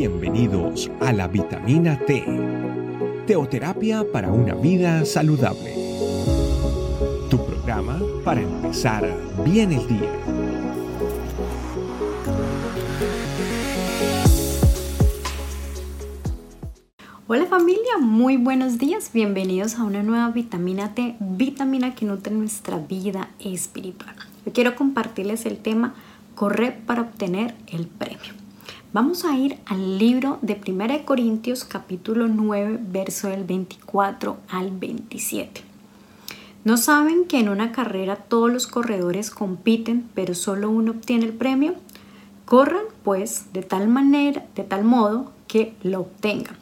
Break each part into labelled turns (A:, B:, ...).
A: Bienvenidos a la vitamina T, teoterapia para una vida saludable. Tu programa para empezar bien el día.
B: Hola familia, muy buenos días, bienvenidos a una nueva vitamina T, vitamina que nutre nuestra vida espiritual. Yo quiero compartirles el tema correr para obtener el premio. Vamos a ir al libro de 1 Corintios capítulo 9, verso del 24 al 27. ¿No saben que en una carrera todos los corredores compiten, pero solo uno obtiene el premio? Corran, pues, de tal manera, de tal modo que lo obtengan.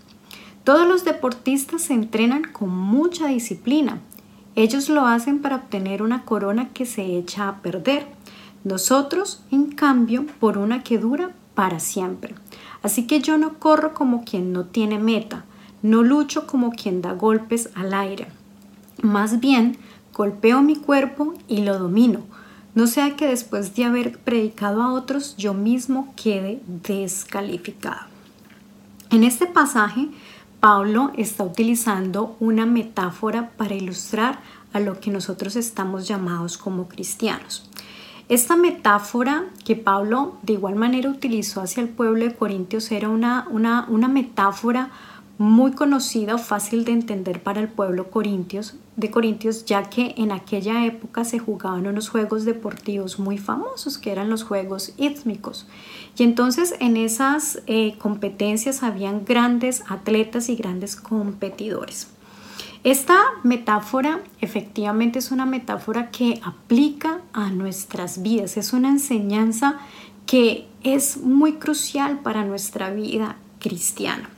B: Todos los deportistas se entrenan con mucha disciplina. Ellos lo hacen para obtener una corona que se echa a perder. Nosotros, en cambio, por una que dura para siempre. Así que yo no corro como quien no tiene meta, no lucho como quien da golpes al aire. Más bien, golpeo mi cuerpo y lo domino, no sea que después de haber predicado a otros yo mismo quede descalificado. En este pasaje, Pablo está utilizando una metáfora para ilustrar a lo que nosotros estamos llamados como cristianos. Esta metáfora que Pablo de igual manera utilizó hacia el pueblo de Corintios era una, una, una metáfora muy conocida o fácil de entender para el pueblo corintios, de Corintios, ya que en aquella época se jugaban unos juegos deportivos muy famosos, que eran los juegos ítmicos. Y entonces en esas eh, competencias habían grandes atletas y grandes competidores. Esta metáfora efectivamente es una metáfora que aplica a nuestras vidas, es una enseñanza que es muy crucial para nuestra vida cristiana,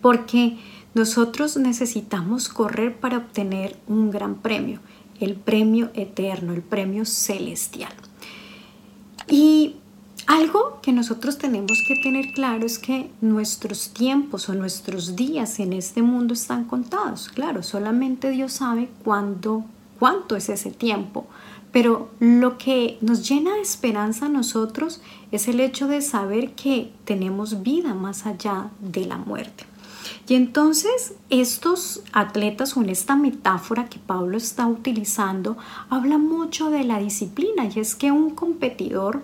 B: porque nosotros necesitamos correr para obtener un gran premio, el premio eterno, el premio celestial. Y algo que nosotros tenemos que tener claro es que nuestros tiempos o nuestros días en este mundo están contados. Claro, solamente Dios sabe cuándo, cuánto es ese tiempo. Pero lo que nos llena de esperanza a nosotros es el hecho de saber que tenemos vida más allá de la muerte. Y entonces estos atletas en esta metáfora que Pablo está utilizando habla mucho de la disciplina y es que un competidor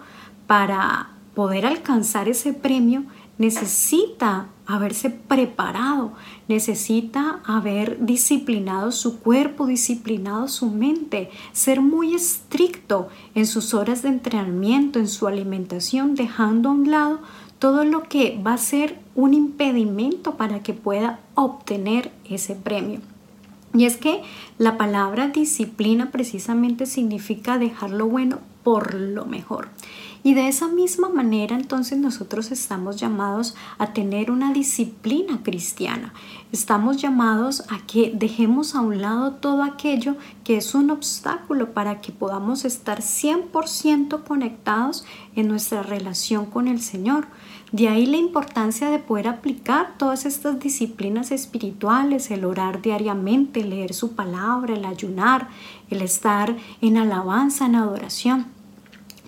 B: para poder alcanzar ese premio necesita haberse preparado, necesita haber disciplinado su cuerpo, disciplinado su mente, ser muy estricto en sus horas de entrenamiento, en su alimentación, dejando a un lado todo lo que va a ser un impedimento para que pueda obtener ese premio. Y es que la palabra disciplina precisamente significa dejar lo bueno por lo mejor. Y de esa misma manera entonces nosotros estamos llamados a tener una disciplina cristiana. Estamos llamados a que dejemos a un lado todo aquello que es un obstáculo para que podamos estar 100% conectados en nuestra relación con el Señor. De ahí la importancia de poder aplicar todas estas disciplinas espirituales, el orar diariamente, leer su palabra, el ayunar, el estar en alabanza, en adoración.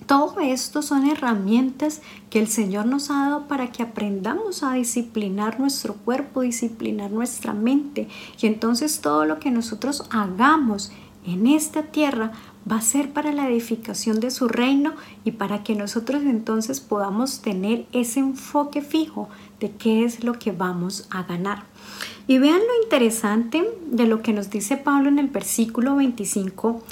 B: Todo esto son herramientas que el Señor nos ha dado para que aprendamos a disciplinar nuestro cuerpo, disciplinar nuestra mente. Y entonces todo lo que nosotros hagamos en esta tierra va a ser para la edificación de su reino y para que nosotros entonces podamos tener ese enfoque fijo de qué es lo que vamos a ganar. Y vean lo interesante de lo que nos dice Pablo en el versículo 25.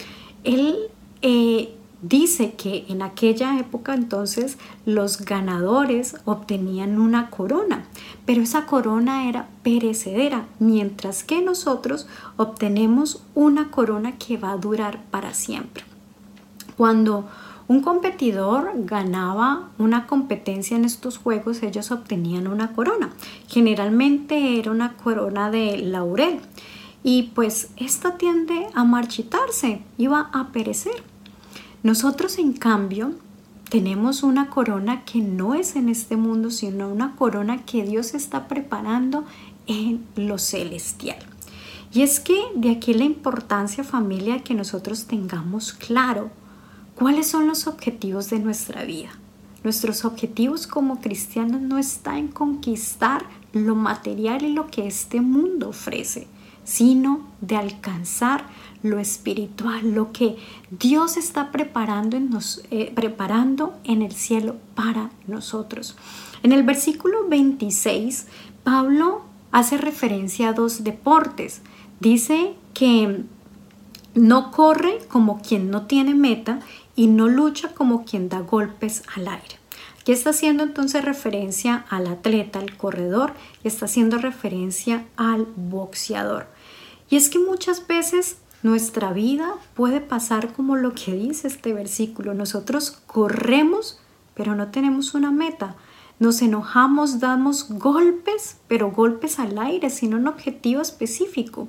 B: Él eh, dice que en aquella época entonces los ganadores obtenían una corona, pero esa corona era perecedera, mientras que nosotros obtenemos una corona que va a durar para siempre. Cuando un competidor ganaba una competencia en estos juegos, ellos obtenían una corona. Generalmente era una corona de laurel. Y pues esta tiende a marchitarse, iba a perecer. Nosotros, en cambio, tenemos una corona que no es en este mundo, sino una corona que Dios está preparando en lo celestial. Y es que de aquí la importancia familia que nosotros tengamos claro cuáles son los objetivos de nuestra vida. Nuestros objetivos como cristianos no están en conquistar lo material y lo que este mundo ofrece, sino de alcanzar lo espiritual, lo que Dios está preparando en, nos, eh, preparando en el cielo para nosotros. En el versículo 26, Pablo hace referencia a dos deportes. Dice que no corre como quien no tiene meta y no lucha como quien da golpes al aire. Aquí está haciendo entonces referencia al atleta, al corredor, y está haciendo referencia al boxeador. Y es que muchas veces nuestra vida puede pasar como lo que dice este versículo. Nosotros corremos, pero no tenemos una meta. Nos enojamos, damos golpes, pero golpes al aire, sino un objetivo específico.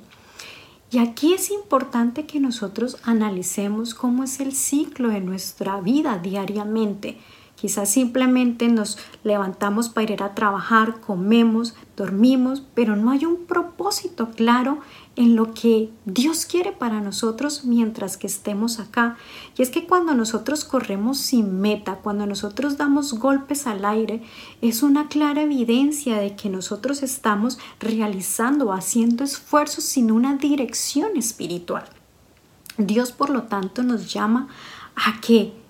B: Y aquí es importante que nosotros analicemos cómo es el ciclo de nuestra vida diariamente. Quizás simplemente nos levantamos para ir a trabajar, comemos, dormimos, pero no hay un propósito claro en lo que Dios quiere para nosotros mientras que estemos acá. Y es que cuando nosotros corremos sin meta, cuando nosotros damos golpes al aire, es una clara evidencia de que nosotros estamos realizando, haciendo esfuerzos sin una dirección espiritual. Dios, por lo tanto, nos llama a que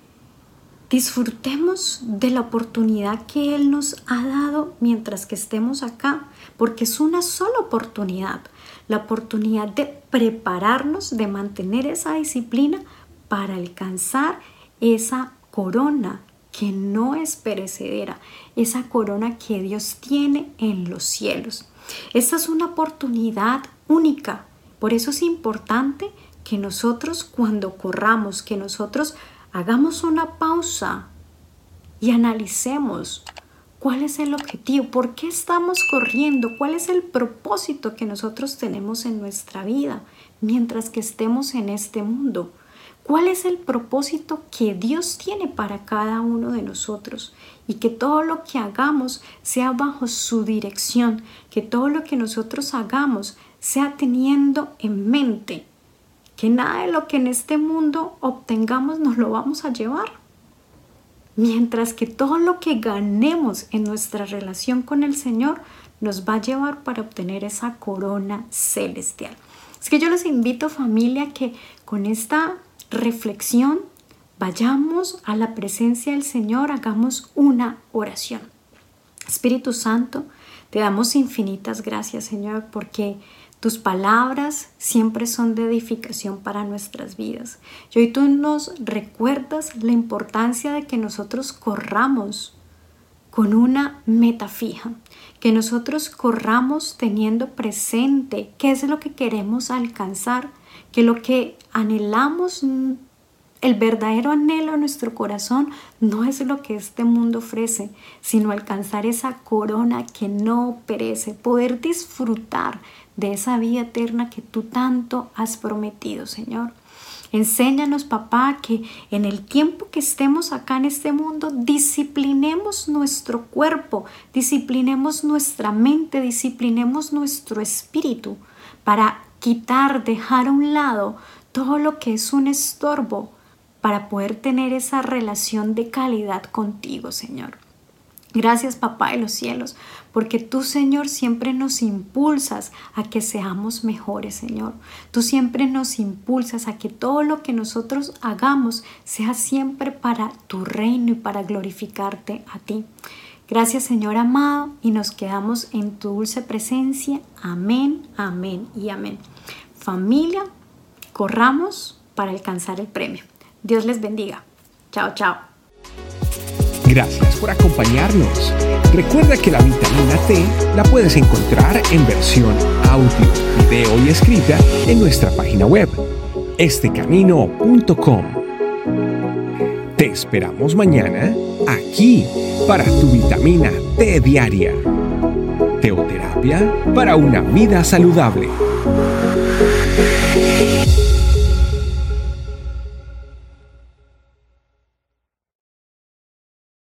B: disfrutemos de la oportunidad que Él nos ha dado mientras que estemos acá, porque es una sola oportunidad la oportunidad de prepararnos, de mantener esa disciplina para alcanzar esa corona que no es perecedera, esa corona que Dios tiene en los cielos. Esta es una oportunidad única. Por eso es importante que nosotros cuando corramos, que nosotros hagamos una pausa y analicemos ¿Cuál es el objetivo? ¿Por qué estamos corriendo? ¿Cuál es el propósito que nosotros tenemos en nuestra vida mientras que estemos en este mundo? ¿Cuál es el propósito que Dios tiene para cada uno de nosotros? Y que todo lo que hagamos sea bajo su dirección, que todo lo que nosotros hagamos sea teniendo en mente que nada de lo que en este mundo obtengamos nos lo vamos a llevar Mientras que todo lo que ganemos en nuestra relación con el Señor nos va a llevar para obtener esa corona celestial. Es que yo les invito familia que con esta reflexión vayamos a la presencia del Señor, hagamos una oración. Espíritu Santo, te damos infinitas gracias Señor porque tus palabras siempre son de edificación para nuestras vidas. Y hoy tú nos recuerdas la importancia de que nosotros corramos con una meta fija, que nosotros corramos teniendo presente qué es lo que queremos alcanzar, que lo que anhelamos el verdadero anhelo de nuestro corazón no es lo que este mundo ofrece, sino alcanzar esa corona que no perece, poder disfrutar de esa vida eterna que tú tanto has prometido, Señor. Enséñanos, papá, que en el tiempo que estemos acá en este mundo, disciplinemos nuestro cuerpo, disciplinemos nuestra mente, disciplinemos nuestro espíritu para quitar, dejar a un lado todo lo que es un estorbo para poder tener esa relación de calidad contigo, Señor. Gracias, Papá de los cielos, porque tú, Señor, siempre nos impulsas a que seamos mejores, Señor. Tú siempre nos impulsas a que todo lo que nosotros hagamos sea siempre para tu reino y para glorificarte a ti. Gracias, Señor amado, y nos quedamos en tu dulce presencia. Amén, amén y amén. Familia, corramos para alcanzar el premio. Dios les bendiga. Chao, chao.
A: Gracias por acompañarnos. Recuerda que la vitamina T la puedes encontrar en versión audio, video y escrita en nuestra página web, estecamino.com. Te esperamos mañana aquí para tu vitamina T diaria. Teoterapia para una vida saludable.